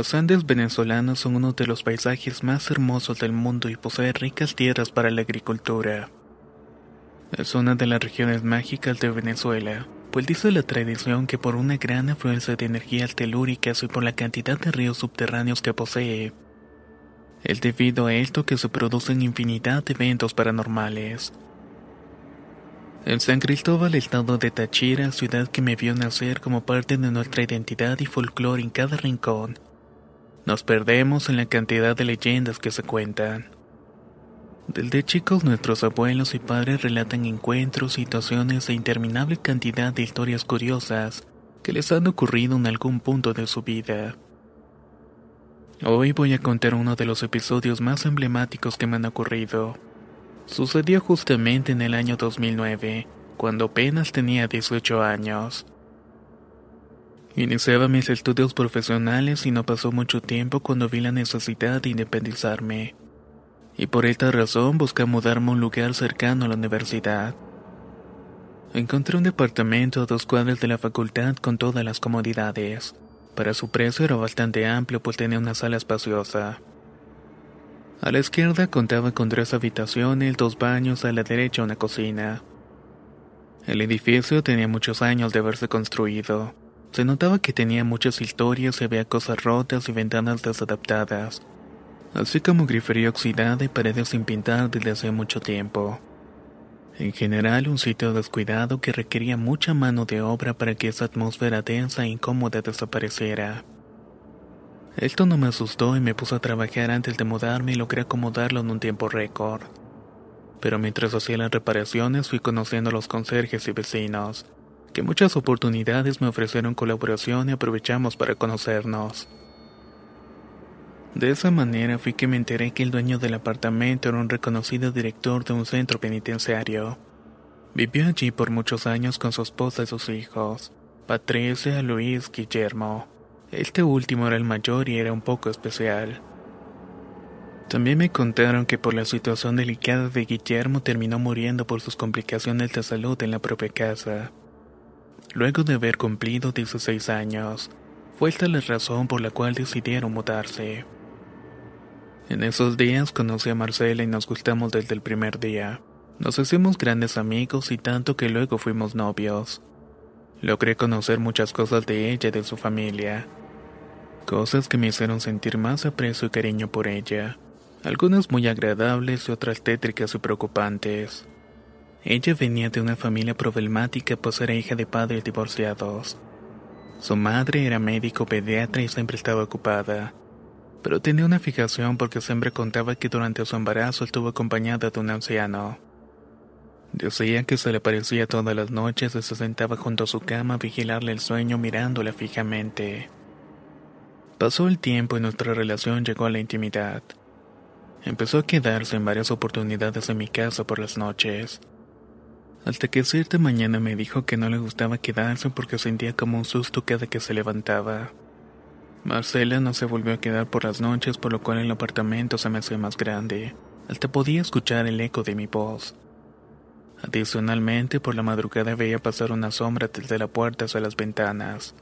Los Andes venezolanos son uno de los paisajes más hermosos del mundo y posee ricas tierras para la agricultura. Es una de las regiones mágicas de Venezuela, pues dice la tradición que por una gran afluencia de energías telúricas y por la cantidad de ríos subterráneos que posee, es debido a esto que se producen infinidad de eventos paranormales. En San Cristóbal, estado de Táchira, ciudad que me vio nacer como parte de nuestra identidad y folclore en cada rincón, nos perdemos en la cantidad de leyendas que se cuentan. Desde chicos nuestros abuelos y padres relatan encuentros, situaciones e interminable cantidad de historias curiosas que les han ocurrido en algún punto de su vida. Hoy voy a contar uno de los episodios más emblemáticos que me han ocurrido. Sucedió justamente en el año 2009, cuando apenas tenía 18 años. Iniciaba mis estudios profesionales y no pasó mucho tiempo cuando vi la necesidad de independizarme. Y por esta razón busqué mudarme a un lugar cercano a la universidad. Encontré un departamento a dos cuadras de la facultad con todas las comodidades. Para su precio era bastante amplio pues tenía una sala espaciosa. A la izquierda contaba con tres habitaciones, dos baños, a la derecha una cocina. El edificio tenía muchos años de haberse construido. Se notaba que tenía muchas historias y había cosas rotas y ventanas desadaptadas, así como grifería oxidada y paredes sin pintar desde hace mucho tiempo. En general, un sitio descuidado que requería mucha mano de obra para que esa atmósfera densa e incómoda desapareciera. Esto no me asustó y me puse a trabajar antes de mudarme y logré acomodarlo en un tiempo récord. Pero mientras hacía las reparaciones fui conociendo a los conserjes y vecinos, que muchas oportunidades me ofrecieron colaboración y aprovechamos para conocernos. De esa manera fui que me enteré que el dueño del apartamento era un reconocido director de un centro penitenciario. Vivió allí por muchos años con su esposa y sus hijos, Patricia, Luis, Guillermo. Este último era el mayor y era un poco especial. También me contaron que por la situación delicada de Guillermo terminó muriendo por sus complicaciones de salud en la propia casa. Luego de haber cumplido 16 años, fue esta la razón por la cual decidieron mudarse. En esos días conocí a Marcela y nos gustamos desde el primer día. Nos hicimos grandes amigos y tanto que luego fuimos novios. Logré conocer muchas cosas de ella y de su familia. Cosas que me hicieron sentir más aprecio y cariño por ella. Algunas muy agradables y otras tétricas y preocupantes. Ella venía de una familia problemática pues era hija de padres divorciados. Su madre era médico pediatra y siempre estaba ocupada, pero tenía una fijación porque siempre contaba que durante su embarazo estuvo acompañada de un anciano. Decía que se le aparecía todas las noches y se sentaba junto a su cama a vigilarle el sueño mirándola fijamente. Pasó el tiempo y nuestra relación llegó a la intimidad. Empezó a quedarse en varias oportunidades en mi casa por las noches hasta que cierta mañana me dijo que no le gustaba quedarse porque sentía como un susto cada que se levantaba. Marcela no se volvió a quedar por las noches, por lo cual el apartamento se me hacía más grande, hasta podía escuchar el eco de mi voz. Adicionalmente, por la madrugada veía pasar una sombra desde la puerta hacia las ventanas.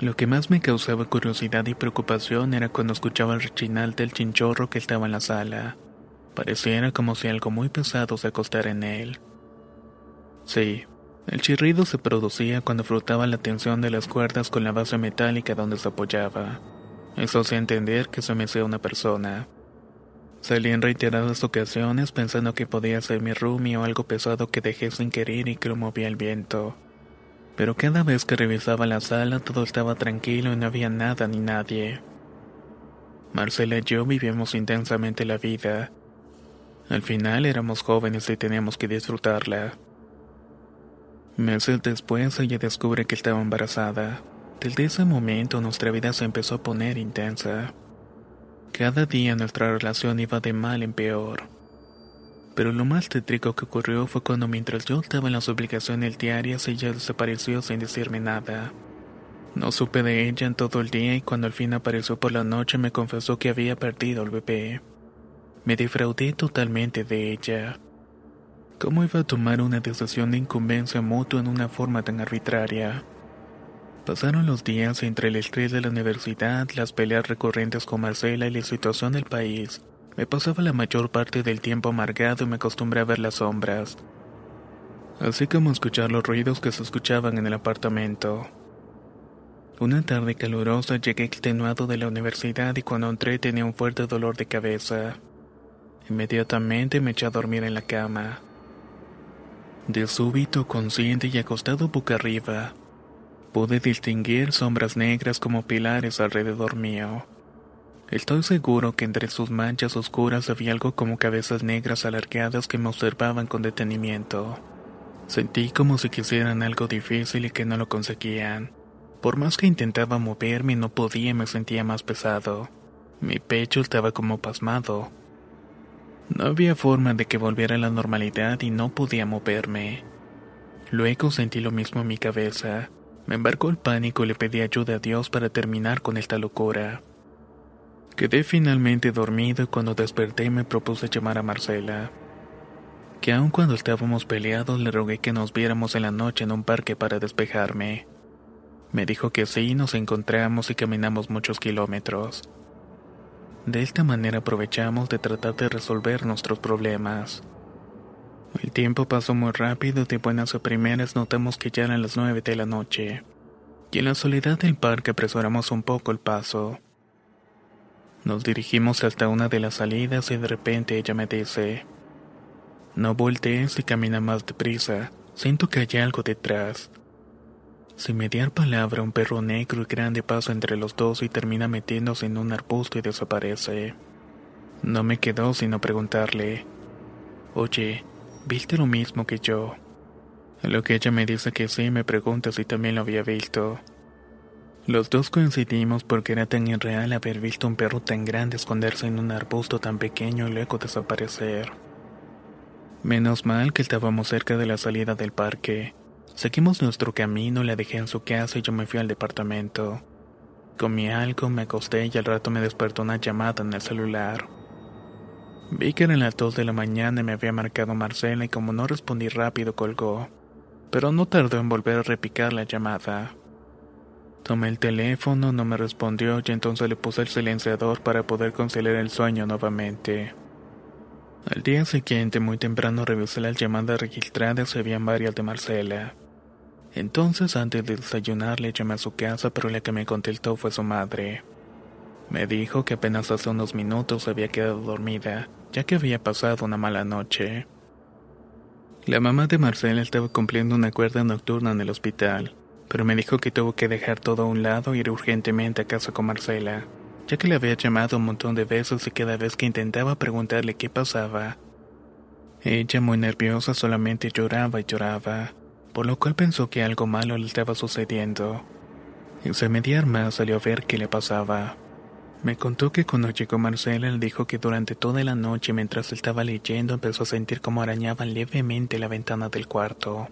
Lo que más me causaba curiosidad y preocupación era cuando escuchaba el rechinar del chinchorro que estaba en la sala. Pareciera como si algo muy pesado se acostara en él. Sí, El chirrido se producía cuando frotaba la tensión de las cuerdas con la base metálica donde se apoyaba. Eso hacía entender que se me hacía una persona. Salí en reiteradas ocasiones pensando que podía ser mi roomie o algo pesado que dejé sin querer y que lo movía el viento. Pero cada vez que revisaba la sala todo estaba tranquilo y no había nada ni nadie. Marcela y yo vivíamos intensamente la vida. Al final éramos jóvenes y teníamos que disfrutarla. Meses después ella descubre que estaba embarazada. Desde ese momento nuestra vida se empezó a poner intensa. Cada día nuestra relación iba de mal en peor. Pero lo más tétrico que ocurrió fue cuando mientras yo estaba en las obligaciones diarias ella desapareció sin decirme nada. No supe de ella en todo el día y cuando al fin apareció por la noche me confesó que había perdido al bebé. Me defraudé totalmente de ella. ¿Cómo iba a tomar una decisión de incumbencia mutua en una forma tan arbitraria? Pasaron los días entre el estrés de la universidad, las peleas recurrentes con Marcela y la situación del país. Me pasaba la mayor parte del tiempo amargado y me acostumbré a ver las sombras. Así como escuchar los ruidos que se escuchaban en el apartamento. Una tarde calurosa llegué extenuado de la universidad y cuando entré tenía un fuerte dolor de cabeza. Inmediatamente me eché a dormir en la cama. De súbito, consciente y acostado boca arriba, pude distinguir sombras negras como pilares alrededor mío. Estoy seguro que entre sus manchas oscuras había algo como cabezas negras alargadas que me observaban con detenimiento. Sentí como si quisieran algo difícil y que no lo conseguían. Por más que intentaba moverme no podía me sentía más pesado. Mi pecho estaba como pasmado. No había forma de que volviera a la normalidad y no podía moverme. Luego sentí lo mismo en mi cabeza. Me embarcó el pánico y le pedí ayuda a Dios para terminar con esta locura. Quedé finalmente dormido y cuando desperté me propuse llamar a Marcela. Que aun cuando estábamos peleados le rogué que nos viéramos en la noche en un parque para despejarme. Me dijo que sí, nos encontramos y caminamos muchos kilómetros. De esta manera aprovechamos de tratar de resolver nuestros problemas. El tiempo pasó muy rápido y de buenas a primeras notamos que ya eran las nueve de la noche. Y en la soledad del parque apresuramos un poco el paso. Nos dirigimos hasta una de las salidas y de repente ella me dice, No voltees y camina más deprisa, siento que hay algo detrás. Sin mediar palabra, un perro negro y grande pasa entre los dos y termina metiéndose en un arbusto y desaparece. No me quedó sino preguntarle, Oye, ¿viste lo mismo que yo? A lo que ella me dice que sí, me pregunta si también lo había visto. Los dos coincidimos porque era tan irreal haber visto un perro tan grande esconderse en un arbusto tan pequeño y luego desaparecer. Menos mal que estábamos cerca de la salida del parque. Seguimos nuestro camino, la dejé en su casa y yo me fui al departamento. Comí algo, me acosté y al rato me despertó una llamada en el celular. Vi que eran las dos de la mañana me había marcado Marcela y como no respondí rápido colgó, pero no tardó en volver a repicar la llamada. Tomé el teléfono, no me respondió y entonces le puse el silenciador para poder conciliar el sueño nuevamente. Al día siguiente, muy temprano, revisé las llamadas registradas y habían varias de Marcela. Entonces, antes de desayunar, le llamé a su casa, pero la que me contestó fue su madre. Me dijo que apenas hace unos minutos había quedado dormida, ya que había pasado una mala noche. La mamá de Marcela estaba cumpliendo una cuerda nocturna en el hospital, pero me dijo que tuvo que dejar todo a un lado e ir urgentemente a casa con Marcela, ya que le había llamado un montón de veces y cada vez que intentaba preguntarle qué pasaba. Ella, muy nerviosa, solamente lloraba y lloraba por lo cual pensó que algo malo le estaba sucediendo. Se mediar más salió a ver qué le pasaba. Me contó que cuando llegó Marcela le dijo que durante toda la noche mientras estaba leyendo empezó a sentir como arañaban levemente la ventana del cuarto.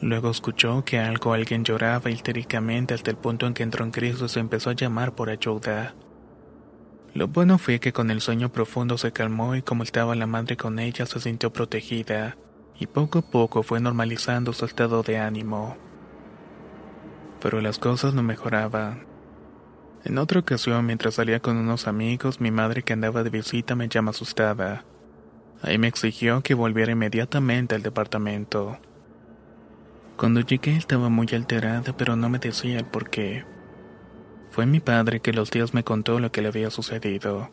Luego escuchó que algo alguien lloraba histéricamente hasta el punto en que entró en crisis y se empezó a llamar por ayuda. Lo bueno fue que con el sueño profundo se calmó y como estaba la madre con ella se sintió protegida y poco a poco fue normalizando su estado de ánimo. Pero las cosas no mejoraban. En otra ocasión, mientras salía con unos amigos, mi madre que andaba de visita me llama asustada. Ahí me exigió que volviera inmediatamente al departamento. Cuando llegué estaba muy alterada, pero no me decía el por qué. Fue mi padre que los días me contó lo que le había sucedido.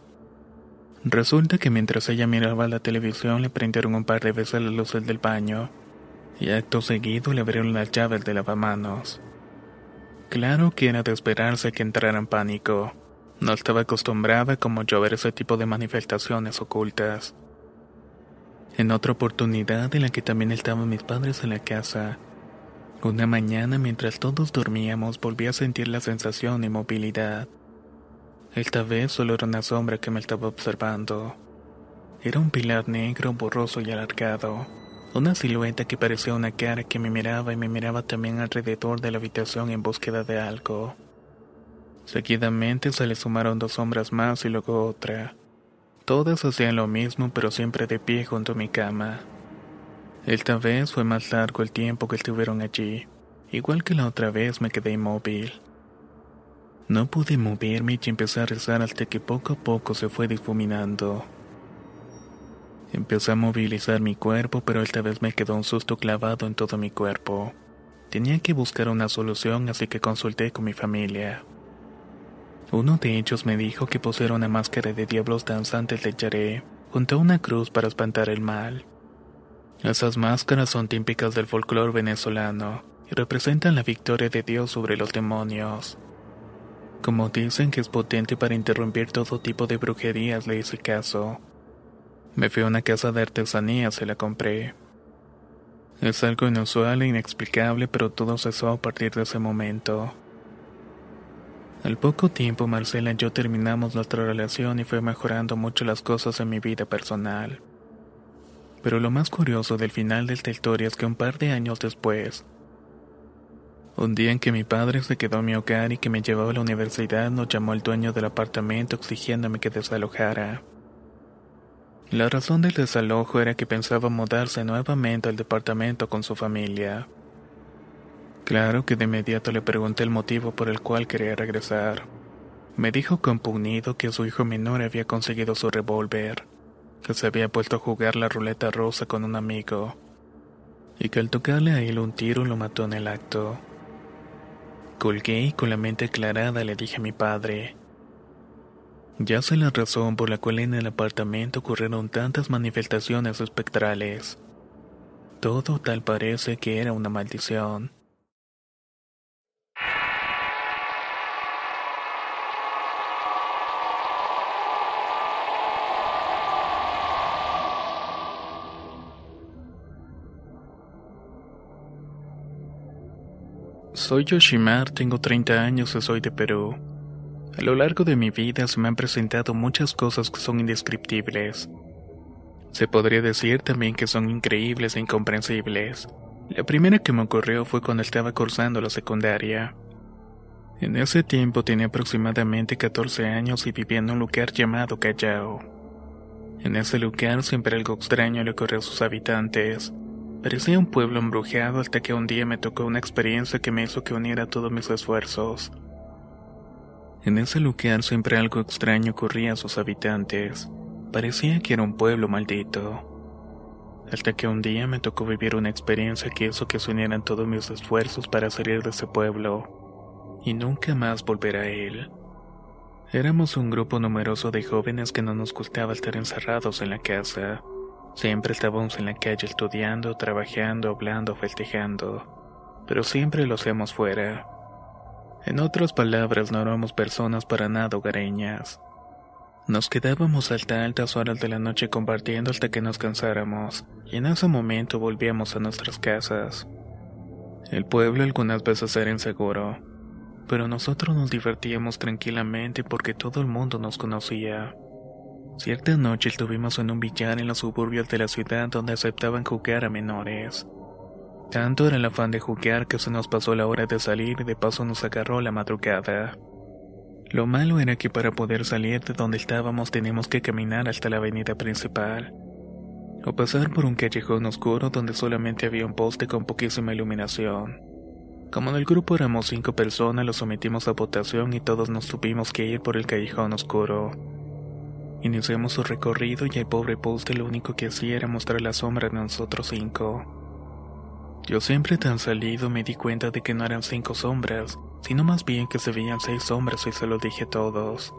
Resulta que mientras ella miraba la televisión le prendieron un par de veces las luces del baño y acto seguido le abrieron las llaves de lavamanos. Claro que era de esperarse que entrara en pánico. No estaba acostumbrada como yo a ver ese tipo de manifestaciones ocultas. En otra oportunidad en la que también estaban mis padres en la casa, una mañana mientras todos dormíamos volví a sentir la sensación de inmovilidad. Esta vez solo era una sombra que me estaba observando. Era un pilar negro, borroso y alargado. Una silueta que parecía una cara que me miraba y me miraba también alrededor de la habitación en búsqueda de algo. Seguidamente se le sumaron dos sombras más y luego otra. Todas hacían lo mismo pero siempre de pie junto a mi cama. Esta vez fue más largo el tiempo que estuvieron allí. Igual que la otra vez me quedé inmóvil. No pude moverme y empecé a rezar hasta que poco a poco se fue difuminando. Empecé a movilizar mi cuerpo, pero esta vez me quedó un susto clavado en todo mi cuerpo. Tenía que buscar una solución, así que consulté con mi familia. Uno de ellos me dijo que pusiera una máscara de diablos danzantes de Yaré, junto a una cruz para espantar el mal. Esas máscaras son típicas del folclore venezolano y representan la victoria de Dios sobre los demonios. Como dicen que es potente para interrumpir todo tipo de brujerías, le hice caso. Me fui a una casa de artesanías y la compré. Es algo inusual e inexplicable, pero todo cesó a partir de ese momento. Al poco tiempo Marcela y yo terminamos nuestra relación y fue mejorando mucho las cosas en mi vida personal. Pero lo más curioso del final de esta historia es que un par de años después, un día en que mi padre se quedó en mi hogar y que me llevaba a la universidad, nos llamó el dueño del apartamento exigiéndome que desalojara. La razón del desalojo era que pensaba mudarse nuevamente al departamento con su familia. Claro que de inmediato le pregunté el motivo por el cual quería regresar. Me dijo compugnido que su hijo menor había conseguido su revólver, que se había puesto a jugar la ruleta rosa con un amigo, y que al tocarle a él un tiro lo mató en el acto. Colgué y con la mente aclarada le dije a mi padre. Ya sé la razón por la cual en el apartamento ocurrieron tantas manifestaciones espectrales. Todo tal parece que era una maldición. Soy Yoshimar, tengo 30 años y soy de Perú. A lo largo de mi vida se me han presentado muchas cosas que son indescriptibles. Se podría decir también que son increíbles e incomprensibles. La primera que me ocurrió fue cuando estaba cursando la secundaria. En ese tiempo tenía aproximadamente 14 años y vivía en un lugar llamado Callao. En ese lugar siempre algo extraño le ocurrió a sus habitantes. Parecía un pueblo embrujado hasta que un día me tocó una experiencia que me hizo que uniera todos mis esfuerzos. En ese lugar siempre algo extraño ocurría a sus habitantes. Parecía que era un pueblo maldito. Hasta que un día me tocó vivir una experiencia que hizo que se unieran todos mis esfuerzos para salir de ese pueblo y nunca más volver a él. Éramos un grupo numeroso de jóvenes que no nos gustaba estar encerrados en la casa. Siempre estábamos en la calle estudiando, trabajando, hablando, festejando. Pero siempre lo hacíamos fuera. En otras palabras, no éramos personas para nada hogareñas. Nos quedábamos hasta altas horas de la noche compartiendo hasta que nos cansáramos, y en ese momento volvíamos a nuestras casas. El pueblo algunas veces era inseguro, pero nosotros nos divertíamos tranquilamente porque todo el mundo nos conocía. Cierta noche estuvimos en un billar en los suburbios de la ciudad donde aceptaban jugar a menores. Tanto era el afán de jugar que se nos pasó la hora de salir y de paso nos agarró la madrugada. Lo malo era que para poder salir de donde estábamos teníamos que caminar hasta la avenida principal, o pasar por un callejón oscuro donde solamente había un poste con poquísima iluminación. Como en el grupo éramos cinco personas, lo sometimos a votación y todos nos tuvimos que ir por el callejón oscuro. Iniciamos su recorrido y el pobre poste lo único que hacía era mostrar la sombra de nosotros cinco. Yo siempre tan salido me di cuenta de que no eran cinco sombras, sino más bien que se veían seis sombras y se lo dije a todos.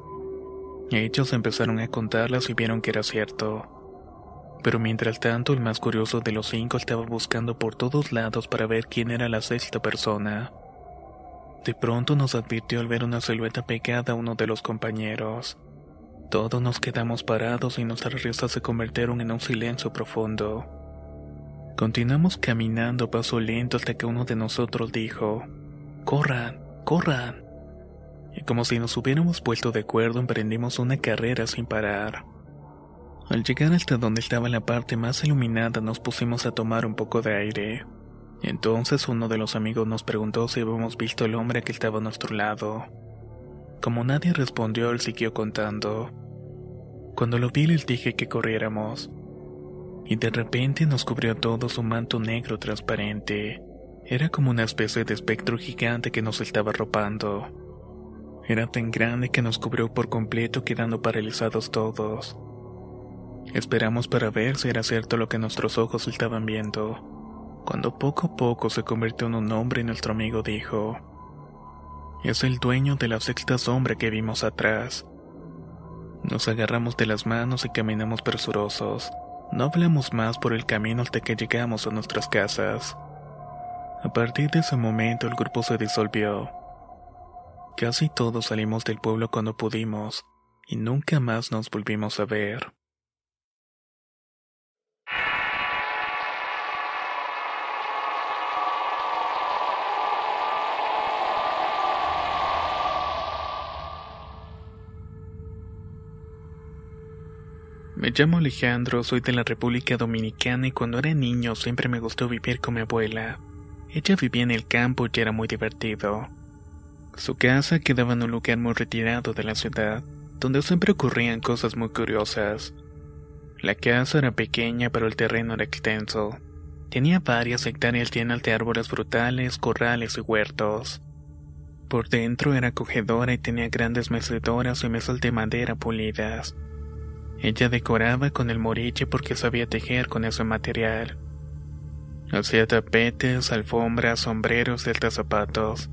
Ellos empezaron a contarlas y vieron que era cierto. Pero mientras tanto el más curioso de los cinco estaba buscando por todos lados para ver quién era la sexta persona. De pronto nos advirtió al ver una silueta pegada a uno de los compañeros. Todos nos quedamos parados y nuestras risas se convirtieron en un silencio profundo. Continuamos caminando paso lento hasta que uno de nosotros dijo, Corran, corran. Y como si nos hubiéramos puesto de acuerdo, emprendimos una carrera sin parar. Al llegar hasta donde estaba la parte más iluminada, nos pusimos a tomar un poco de aire. Entonces uno de los amigos nos preguntó si habíamos visto al hombre que estaba a nuestro lado. Como nadie respondió, él siguió contando. Cuando lo vi les dije que corriéramos. Y de repente nos cubrió todo su manto negro transparente. Era como una especie de espectro gigante que nos estaba arropando. Era tan grande que nos cubrió por completo quedando paralizados todos. Esperamos para ver si era cierto lo que nuestros ojos estaban viendo. Cuando poco a poco se convirtió en un hombre, nuestro amigo dijo, es el dueño de la sexta sombra que vimos atrás. Nos agarramos de las manos y caminamos presurosos. No hablamos más por el camino hasta que llegamos a nuestras casas. A partir de ese momento el grupo se disolvió. Casi todos salimos del pueblo cuando pudimos, y nunca más nos volvimos a ver. Me llamo Alejandro, soy de la República Dominicana y cuando era niño siempre me gustó vivir con mi abuela. Ella vivía en el campo y era muy divertido. Su casa quedaba en un lugar muy retirado de la ciudad, donde siempre ocurrían cosas muy curiosas. La casa era pequeña pero el terreno era extenso. Tenía varias hectáreas llenas de árboles frutales, corrales y huertos. Por dentro era acogedora y tenía grandes mecedoras y mesas de madera pulidas. Ella decoraba con el moriche porque sabía tejer con ese material. Hacía tapetes, alfombras, sombreros y hasta zapatos.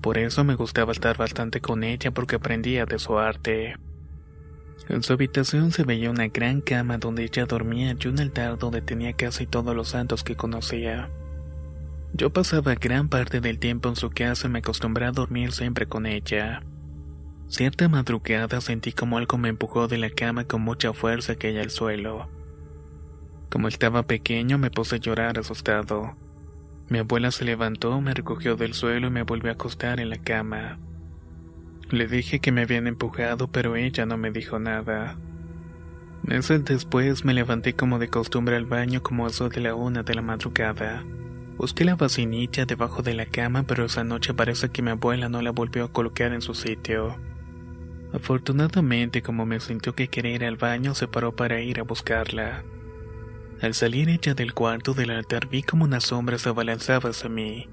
Por eso me gustaba estar bastante con ella porque aprendía de su arte. En su habitación se veía una gran cama donde ella dormía y un altar donde tenía casi todos los santos que conocía. Yo pasaba gran parte del tiempo en su casa y me acostumbré a dormir siempre con ella. Cierta madrugada sentí como algo me empujó de la cama con mucha fuerza que al suelo. Como estaba pequeño me puse a llorar asustado. Mi abuela se levantó, me recogió del suelo y me volvió a acostar en la cama. Le dije que me habían empujado, pero ella no me dijo nada. Meses después me levanté como de costumbre al baño como eso de la una de la madrugada. Busqué la vacinilla debajo de la cama, pero esa noche parece que mi abuela no la volvió a colocar en su sitio. Afortunadamente, como me sintió que quería ir al baño, se paró para ir a buscarla. Al salir ella del cuarto del altar vi como una sombra se abalanzaba hacia mí.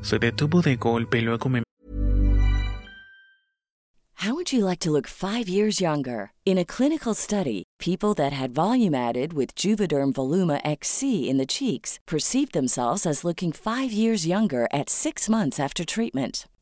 Se detuvo de golpe y luego me How would you like to look five years younger? In a clinical study, people that had volume added with Juvederm Voluma XC in the cheeks perceived themselves as looking five years younger at six months after treatment.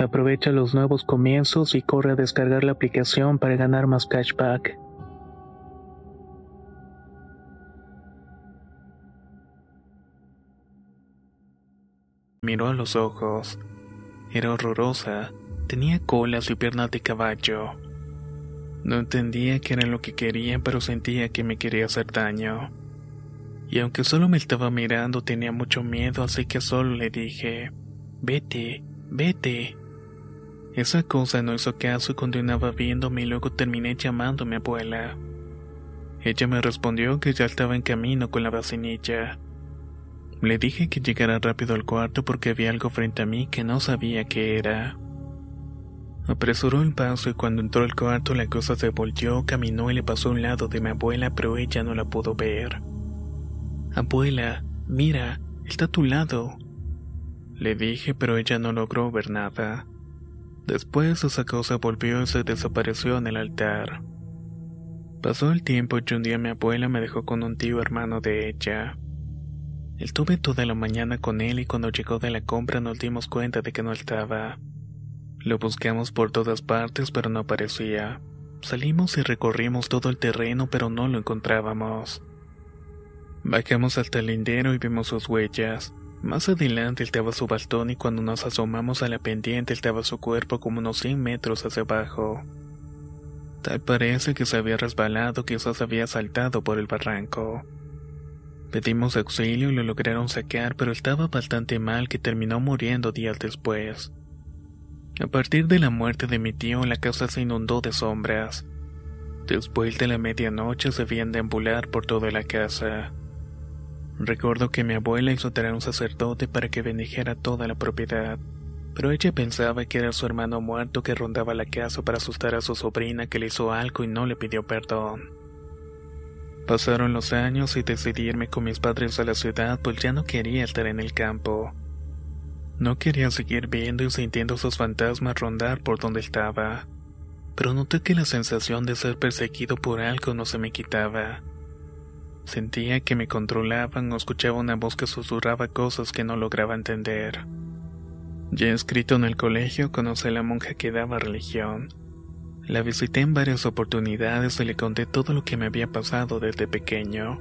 Aprovecha los nuevos comienzos y corre a descargar la aplicación para ganar más cashback. Miró a los ojos. Era horrorosa. Tenía colas y piernas de caballo. No entendía qué era lo que quería, pero sentía que me quería hacer daño. Y aunque solo me estaba mirando, tenía mucho miedo, así que solo le dije, vete, vete. Esa cosa no hizo caso y continuaba viéndome y luego terminé llamando a mi abuela. Ella me respondió que ya estaba en camino con la vacinilla. Le dije que llegara rápido al cuarto porque había algo frente a mí que no sabía qué era. Apresuró el paso y cuando entró al cuarto la cosa se volteó, caminó y le pasó a un lado de mi abuela, pero ella no la pudo ver. Abuela, mira, está a tu lado. Le dije, pero ella no logró ver nada. Después esa cosa volvió y se desapareció en el altar. Pasó el tiempo y un día mi abuela me dejó con un tío hermano de ella. Estuve toda la mañana con él y cuando llegó de la compra nos dimos cuenta de que no estaba. Lo buscamos por todas partes pero no aparecía. Salimos y recorrimos todo el terreno pero no lo encontrábamos. Bajamos hasta el lindero y vimos sus huellas. Más adelante estaba su bastón y cuando nos asomamos a la pendiente estaba su cuerpo como unos 100 metros hacia abajo. Tal parece que se había resbalado, quizás había saltado por el barranco. Pedimos auxilio y lo lograron sacar, pero estaba bastante mal que terminó muriendo días después. A partir de la muerte de mi tío, la casa se inundó de sombras. Después de la medianoche se veían deambular por toda la casa. Recuerdo que mi abuela hizo traer un sacerdote para que bendijera toda la propiedad, pero ella pensaba que era su hermano muerto que rondaba la casa para asustar a su sobrina que le hizo algo y no le pidió perdón. Pasaron los años y decidí irme con mis padres a la ciudad pues ya no quería estar en el campo. No quería seguir viendo y sintiendo sus fantasmas rondar por donde estaba, pero noté que la sensación de ser perseguido por algo no se me quitaba. Sentía que me controlaban o escuchaba una voz que susurraba cosas que no lograba entender. Ya escrito en el colegio, conocí a la monja que daba religión. La visité en varias oportunidades y le conté todo lo que me había pasado desde pequeño.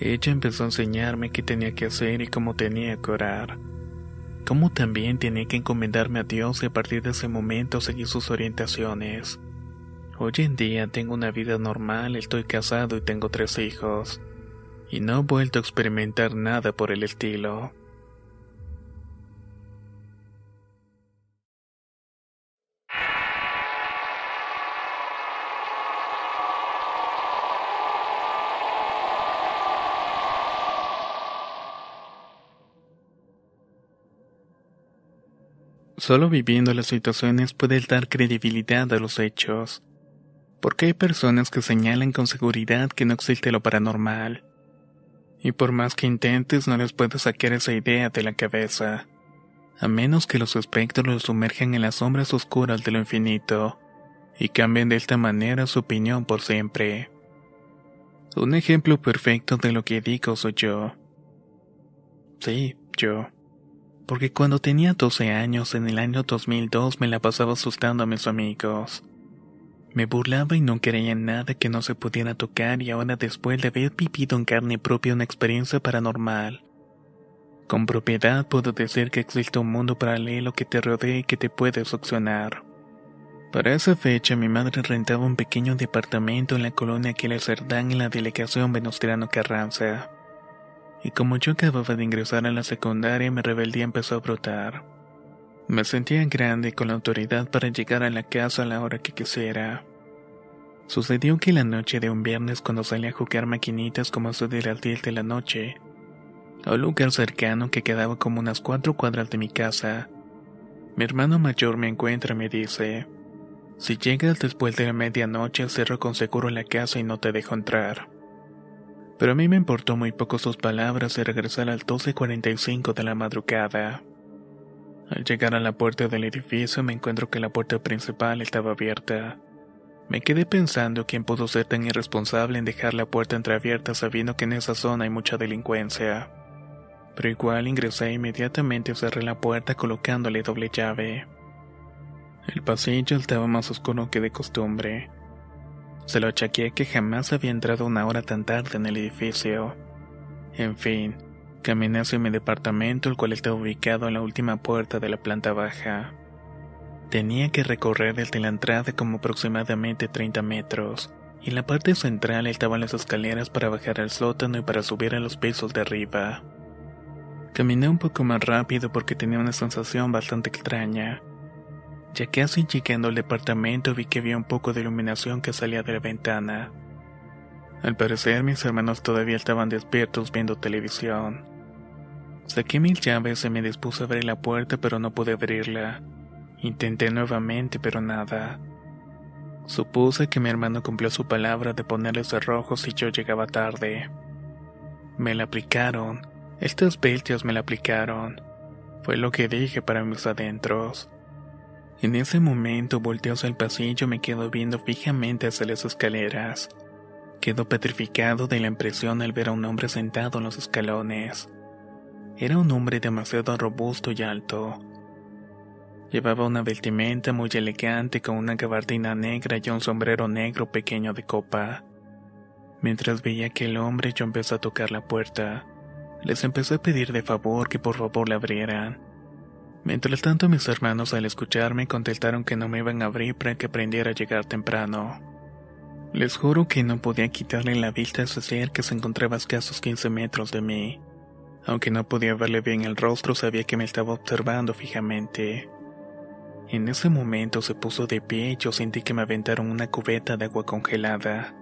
Ella empezó a enseñarme qué tenía que hacer y cómo tenía que orar. Cómo también tenía que encomendarme a Dios y a partir de ese momento seguir sus orientaciones. Hoy en día tengo una vida normal, estoy casado y tengo tres hijos. Y no he vuelto a experimentar nada por el estilo. Solo viviendo las situaciones puedes dar credibilidad a los hechos porque hay personas que señalan con seguridad que no existe lo paranormal. Y por más que intentes, no les puedes sacar esa idea de la cabeza. A menos que los espectros los sumerjan en las sombras oscuras de lo infinito y cambien de esta manera su opinión por siempre. Un ejemplo perfecto de lo que digo soy yo. Sí, yo. Porque cuando tenía 12 años, en el año 2002, me la pasaba asustando a mis amigos. Me burlaba y no creía en nada que no se pudiera tocar y ahora después de haber vivido en carne propia una experiencia paranormal. Con propiedad puedo decir que existe un mundo paralelo que te rodea y que te puede succionar. Para esa fecha mi madre rentaba un pequeño departamento en la colonia Aquiles Cerdán en la delegación Venustiano Carranza. Y como yo acababa de ingresar a la secundaria mi rebeldía empezó a brotar. Me sentía grande con la autoridad para llegar a la casa a la hora que quisiera. Sucedió que la noche de un viernes cuando salí a jugar maquinitas como eso de las 10 de la noche, a un lugar cercano que quedaba como unas cuatro cuadras de mi casa, mi hermano mayor me encuentra y me dice, si llegas después de la medianoche, cierro con seguro la casa y no te dejo entrar. Pero a mí me importó muy poco sus palabras y regresar al 12.45 de la madrugada. Al llegar a la puerta del edificio me encuentro que la puerta principal estaba abierta. Me quedé pensando quién pudo ser tan irresponsable en dejar la puerta entreabierta sabiendo que en esa zona hay mucha delincuencia. Pero igual ingresé inmediatamente cerré la puerta colocándole doble llave. El pasillo estaba más oscuro que de costumbre. Se lo achaqué que jamás había entrado una hora tan tarde en el edificio. En fin, caminé hacia mi departamento, el cual estaba ubicado en la última puerta de la planta baja. Tenía que recorrer desde la entrada como aproximadamente 30 metros, y en la parte central estaban las escaleras para bajar al sótano y para subir a los pisos de arriba. Caminé un poco más rápido porque tenía una sensación bastante extraña ya casi llegando al departamento vi que había un poco de iluminación que salía de la ventana. Al parecer mis hermanos todavía estaban despiertos viendo televisión. Saqué mis llaves y me dispuse a abrir la puerta pero no pude abrirla. Intenté nuevamente pero nada. Supuse que mi hermano cumplió su palabra de ponerle cerrojos si yo llegaba tarde. Me la aplicaron. Estas bestias me la aplicaron. Fue lo que dije para mis adentros. En ese momento volteo hacia el pasillo y me quedo viendo fijamente hacia las escaleras. Quedo petrificado de la impresión al ver a un hombre sentado en los escalones. Era un hombre demasiado robusto y alto. Llevaba una vestimenta muy elegante con una gabardina negra y un sombrero negro pequeño de copa. Mientras veía que el hombre yo empecé a tocar la puerta. Les empecé a pedir de favor que por favor la abrieran. Mientras tanto mis hermanos al escucharme contestaron que no me iban a abrir para que aprendiera a llegar temprano. Les juro que no podía quitarle la vista a ese ser que se encontraba a escasos 15 metros de mí. Aunque no podía verle bien el rostro, sabía que me estaba observando fijamente. En ese momento se puso de pie y yo sentí que me aventaron una cubeta de agua congelada.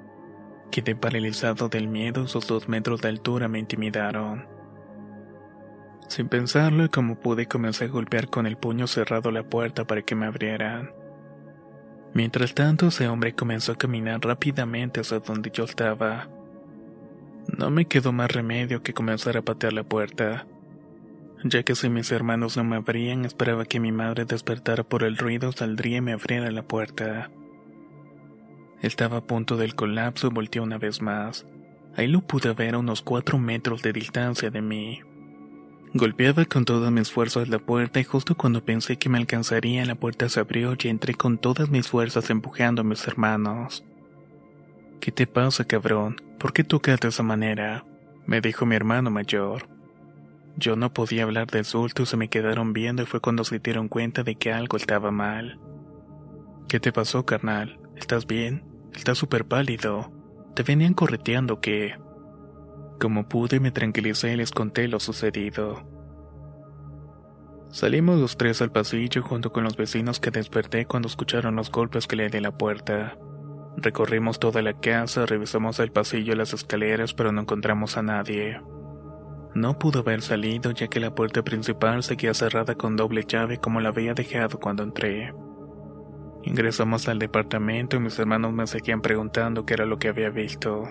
Quedé paralizado del miedo, sus dos metros de altura me intimidaron. Sin pensarlo y como pude comencé a golpear con el puño cerrado la puerta para que me abrieran. Mientras tanto ese hombre comenzó a caminar rápidamente hacia donde yo estaba. No me quedó más remedio que comenzar a patear la puerta, ya que si mis hermanos no me abrían esperaba que mi madre despertara por el ruido saldría y me abriera la puerta. Estaba a punto del colapso y volteé una vez más. Ahí lo pude ver a unos cuatro metros de distancia de mí. Golpeaba con todas mis fuerzas la puerta y justo cuando pensé que me alcanzaría la puerta se abrió y entré con todas mis fuerzas empujando a mis hermanos. ¿Qué te pasa, cabrón? ¿Por qué tocas de esa manera? me dijo mi hermano mayor. Yo no podía hablar del susto y se me quedaron viendo y fue cuando se dieron cuenta de que algo estaba mal. ¿Qué te pasó, carnal? ¿Estás bien? Estás súper pálido. ¿Te venían correteando qué? Como pude me tranquilicé y les conté lo sucedido. Salimos los tres al pasillo junto con los vecinos que desperté cuando escucharon los golpes que le di a la puerta. Recorrimos toda la casa, revisamos el pasillo y las escaleras, pero no encontramos a nadie. No pudo haber salido ya que la puerta principal seguía cerrada con doble llave como la había dejado cuando entré. Ingresamos al departamento y mis hermanos me seguían preguntando qué era lo que había visto.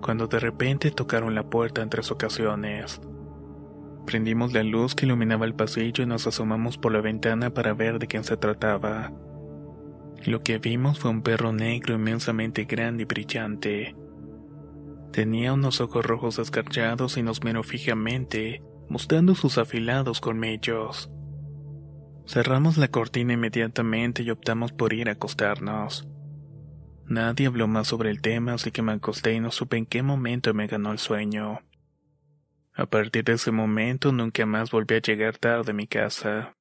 cuando de repente tocaron la puerta en tres ocasiones. Prendimos la luz que iluminaba el pasillo y nos asomamos por la ventana para ver de quién se trataba. Lo que vimos fue un perro negro inmensamente grande y brillante. Tenía unos ojos rojos escarchados y nos miró fijamente, mostrando sus afilados colmillos. Cerramos la cortina inmediatamente y optamos por ir a acostarnos. Nadie habló más sobre el tema, así que me acosté y no supe en qué momento me ganó el sueño. A partir de ese momento nunca más volví a llegar tarde a mi casa.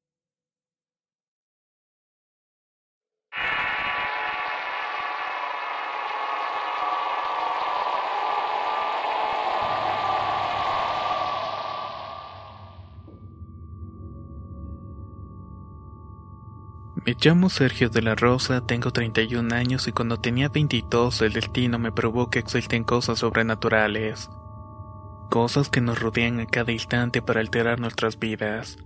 Me llamo Sergio de la Rosa, tengo 31 años y cuando tenía 22 el destino me probó que existen cosas sobrenaturales. Cosas que nos rodean a cada instante para alterar nuestras vidas.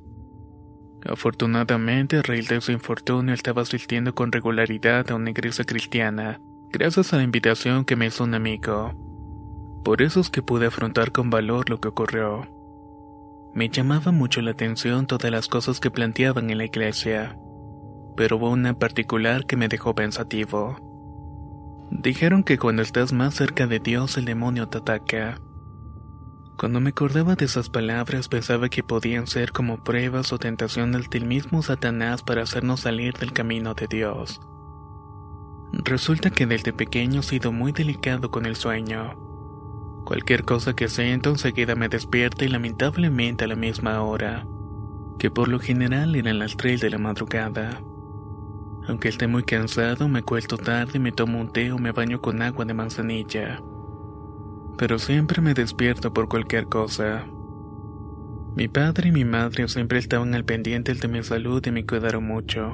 Afortunadamente, a raíz de su infortunio estaba asistiendo con regularidad a una iglesia cristiana, gracias a la invitación que me hizo un amigo. Por eso es que pude afrontar con valor lo que ocurrió. Me llamaba mucho la atención todas las cosas que planteaban en la iglesia pero hubo una en particular que me dejó pensativo. Dijeron que cuando estás más cerca de Dios el demonio te ataca. Cuando me acordaba de esas palabras pensaba que podían ser como pruebas o tentaciones del mismo Satanás para hacernos salir del camino de Dios. Resulta que desde pequeño he sido muy delicado con el sueño. Cualquier cosa que siento enseguida me despierta y lamentablemente a la misma hora, que por lo general eran las 3 de la madrugada. Aunque esté muy cansado, me cuesto tarde, me tomo un té o me baño con agua de manzanilla. Pero siempre me despierto por cualquier cosa. Mi padre y mi madre siempre estaban al pendiente de mi salud y me cuidaron mucho,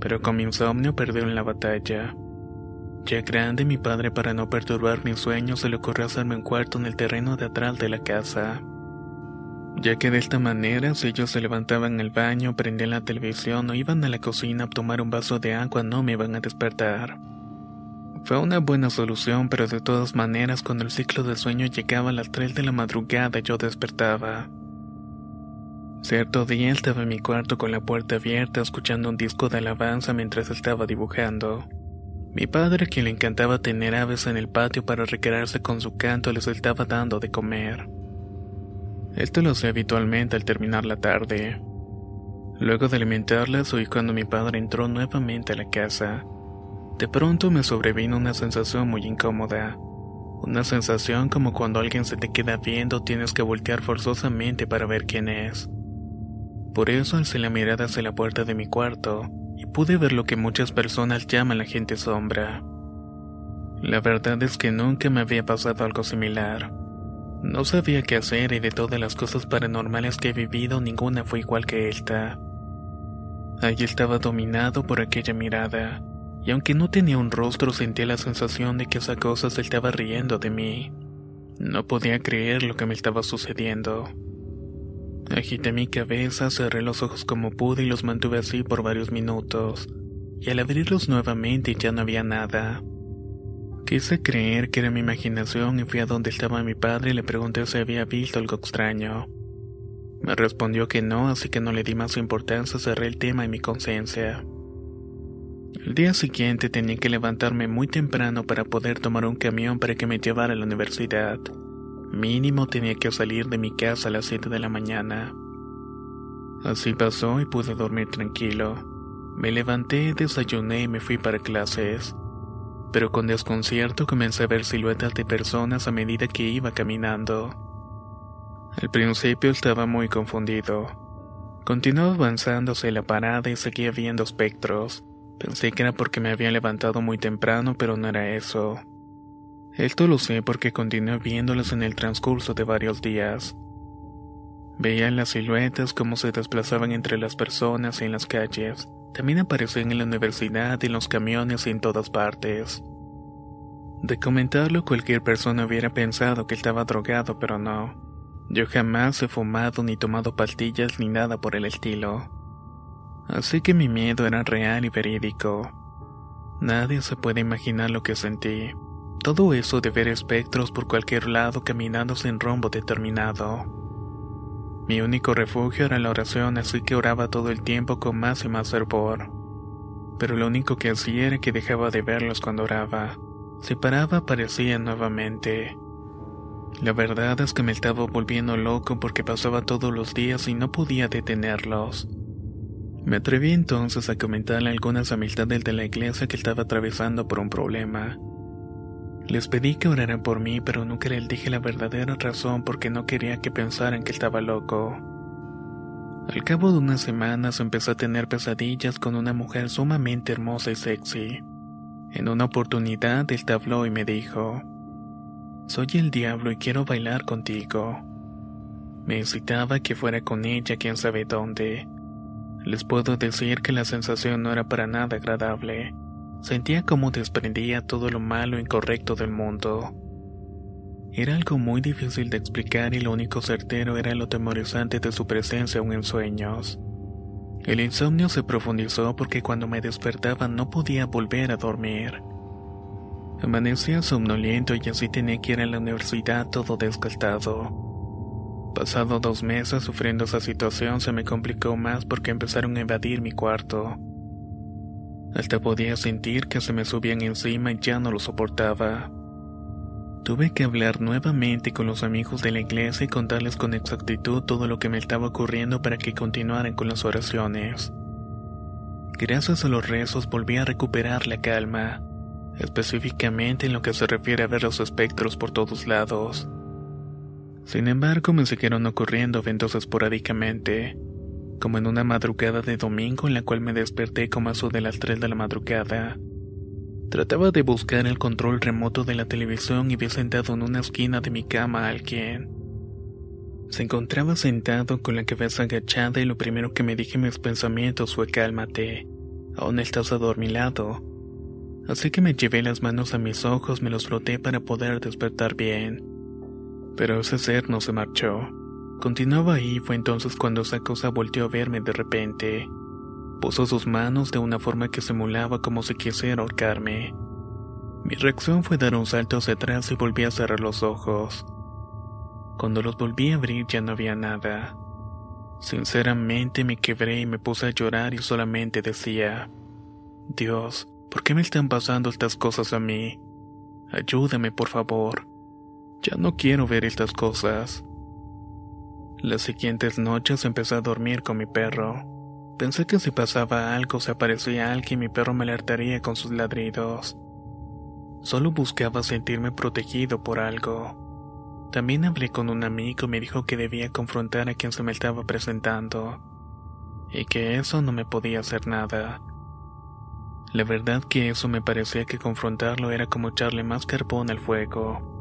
pero con mi insomnio perdieron la batalla. Ya grande, mi padre para no perturbar mis sueños se le ocurrió hacerme un cuarto en el terreno de atrás de la casa ya que de esta manera si ellos se levantaban al baño, prendían la televisión o iban a la cocina a tomar un vaso de agua no me iban a despertar. Fue una buena solución, pero de todas maneras cuando el ciclo de sueño llegaba a las 3 de la madrugada yo despertaba. Cierto día estaba en mi cuarto con la puerta abierta escuchando un disco de alabanza mientras estaba dibujando. Mi padre, quien le encantaba tener aves en el patio para recrearse con su canto, les estaba dando de comer. Esto lo hacía habitualmente al terminar la tarde. Luego de alimentarlas oí cuando mi padre entró nuevamente a la casa. De pronto me sobrevino una sensación muy incómoda. Una sensación como cuando alguien se te queda viendo tienes que voltear forzosamente para ver quién es. Por eso alcé la mirada hacia la puerta de mi cuarto y pude ver lo que muchas personas llaman la gente sombra. La verdad es que nunca me había pasado algo similar. No sabía qué hacer y de todas las cosas paranormales que he vivido ninguna fue igual que esta. Allí estaba dominado por aquella mirada, y aunque no tenía un rostro sentía la sensación de que esa cosa se estaba riendo de mí. No podía creer lo que me estaba sucediendo. Agité mi cabeza, cerré los ojos como pude y los mantuve así por varios minutos, y al abrirlos nuevamente ya no había nada. Quise creer que era mi imaginación y fui a donde estaba mi padre y le pregunté si había visto algo extraño. Me respondió que no, así que no le di más importancia, cerré el tema en mi conciencia. El día siguiente tenía que levantarme muy temprano para poder tomar un camión para que me llevara a la universidad. Mínimo tenía que salir de mi casa a las 7 de la mañana. Así pasó y pude dormir tranquilo. Me levanté, desayuné y me fui para clases pero con desconcierto comencé a ver siluetas de personas a medida que iba caminando. Al principio estaba muy confundido. Continuaba avanzando la parada y seguía viendo espectros. Pensé que era porque me había levantado muy temprano, pero no era eso. Esto lo sé porque continué viéndolas en el transcurso de varios días. Veía las siluetas como se desplazaban entre las personas y en las calles. También aparecían en la universidad, en los camiones y en todas partes. De comentarlo cualquier persona hubiera pensado que estaba drogado, pero no. Yo jamás he fumado ni tomado pastillas ni nada por el estilo. Así que mi miedo era real y verídico. Nadie se puede imaginar lo que sentí. Todo eso de ver espectros por cualquier lado caminando sin rumbo determinado. Mi único refugio era la oración, así que oraba todo el tiempo con más y más fervor. Pero lo único que hacía era que dejaba de verlos cuando oraba. Si paraba aparecían nuevamente. La verdad es que me estaba volviendo loco porque pasaba todos los días y no podía detenerlos. Me atreví entonces a comentarle algunas amistades de la iglesia que estaba atravesando por un problema. Les pedí que oraran por mí, pero nunca les dije la verdadera razón porque no quería que pensaran que estaba loco. Al cabo de unas semanas empecé a tener pesadillas con una mujer sumamente hermosa y sexy. En una oportunidad él habló y me dijo, soy el diablo y quiero bailar contigo. Me incitaba que fuera con ella quién sabe dónde. Les puedo decir que la sensación no era para nada agradable. Sentía como desprendía todo lo malo e incorrecto del mundo. Era algo muy difícil de explicar y lo único certero era lo temorizante de su presencia aún en sueños. El insomnio se profundizó porque cuando me despertaba no podía volver a dormir. Amanecía somnoliento y así tenía que ir a la universidad todo desgastado. Pasado dos meses sufriendo esa situación se me complicó más porque empezaron a invadir mi cuarto. Hasta podía sentir que se me subían encima y ya no lo soportaba. Tuve que hablar nuevamente con los amigos de la iglesia y contarles con exactitud todo lo que me estaba ocurriendo para que continuaran con las oraciones. Gracias a los rezos volví a recuperar la calma específicamente en lo que se refiere a ver los espectros por todos lados. Sin embargo, me siguieron ocurriendo eventos esporádicamente, como en una madrugada de domingo en la cual me desperté como a eso de las 3 de la madrugada. Trataba de buscar el control remoto de la televisión y vi sentado en una esquina de mi cama a alguien. Se encontraba sentado con la cabeza agachada y lo primero que me dije en mis pensamientos fue cálmate, aún estás adormilado así que me llevé las manos a mis ojos, me los froté para poder despertar bien. Pero ese ser no se marchó. Continuaba ahí, fue entonces cuando esa cosa volteó a verme de repente. Puso sus manos de una forma que simulaba como si quisiera ahorcarme. Mi reacción fue dar un salto hacia atrás y volví a cerrar los ojos. Cuando los volví a abrir ya no había nada. Sinceramente me quebré y me puse a llorar y solamente decía, Dios, ¿Por qué me están pasando estas cosas a mí? Ayúdame, por favor. Ya no quiero ver estas cosas. Las siguientes noches empecé a dormir con mi perro. Pensé que si pasaba algo, se aparecía alguien, mi perro me alertaría con sus ladridos. Solo buscaba sentirme protegido por algo. También hablé con un amigo y me dijo que debía confrontar a quien se me estaba presentando. Y que eso no me podía hacer nada la verdad que eso me parecía que confrontarlo era como echarle más carbón al fuego.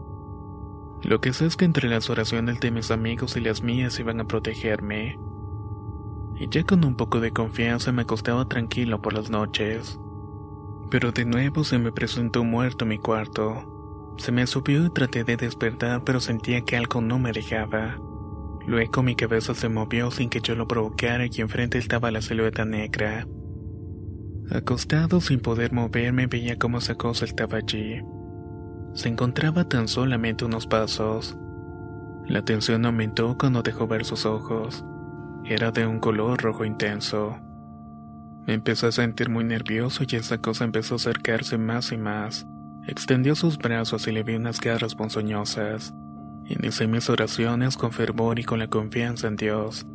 Lo que sé es que entre las oraciones de mis amigos y las mías iban a protegerme. Y ya con un poco de confianza me acostaba tranquilo por las noches. Pero de nuevo se me presentó muerto mi cuarto. Se me subió y traté de despertar, pero sentía que algo no me dejaba. Luego mi cabeza se movió sin que yo lo provocara y enfrente estaba la silueta negra. Acostado sin poder moverme veía cómo esa cosa estaba allí. Se encontraba tan solamente unos pasos. La tensión aumentó cuando dejó ver sus ojos. Era de un color rojo intenso. Me empecé a sentir muy nervioso y esa cosa empezó a acercarse más y más. Extendió sus brazos y le vi unas garras ponzoñosas. Inicié mis oraciones con fervor y con la confianza en Dios.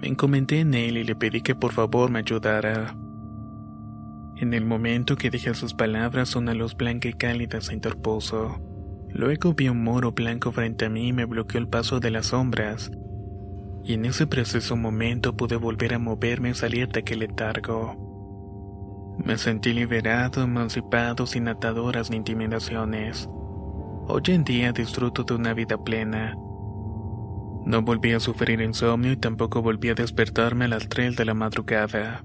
Me encomendé en Él y le pedí que por favor me ayudara. En el momento que dije sus palabras, una luz blanca y cálida se interpuso. Luego vi un muro blanco frente a mí y me bloqueó el paso de las sombras. Y en ese preciso momento pude volver a moverme y salir de aquel letargo. Me sentí liberado, emancipado, sin ataduras ni intimidaciones. Hoy en día disfruto de una vida plena. No volví a sufrir insomnio y tampoco volví a despertarme a las 3 de la madrugada.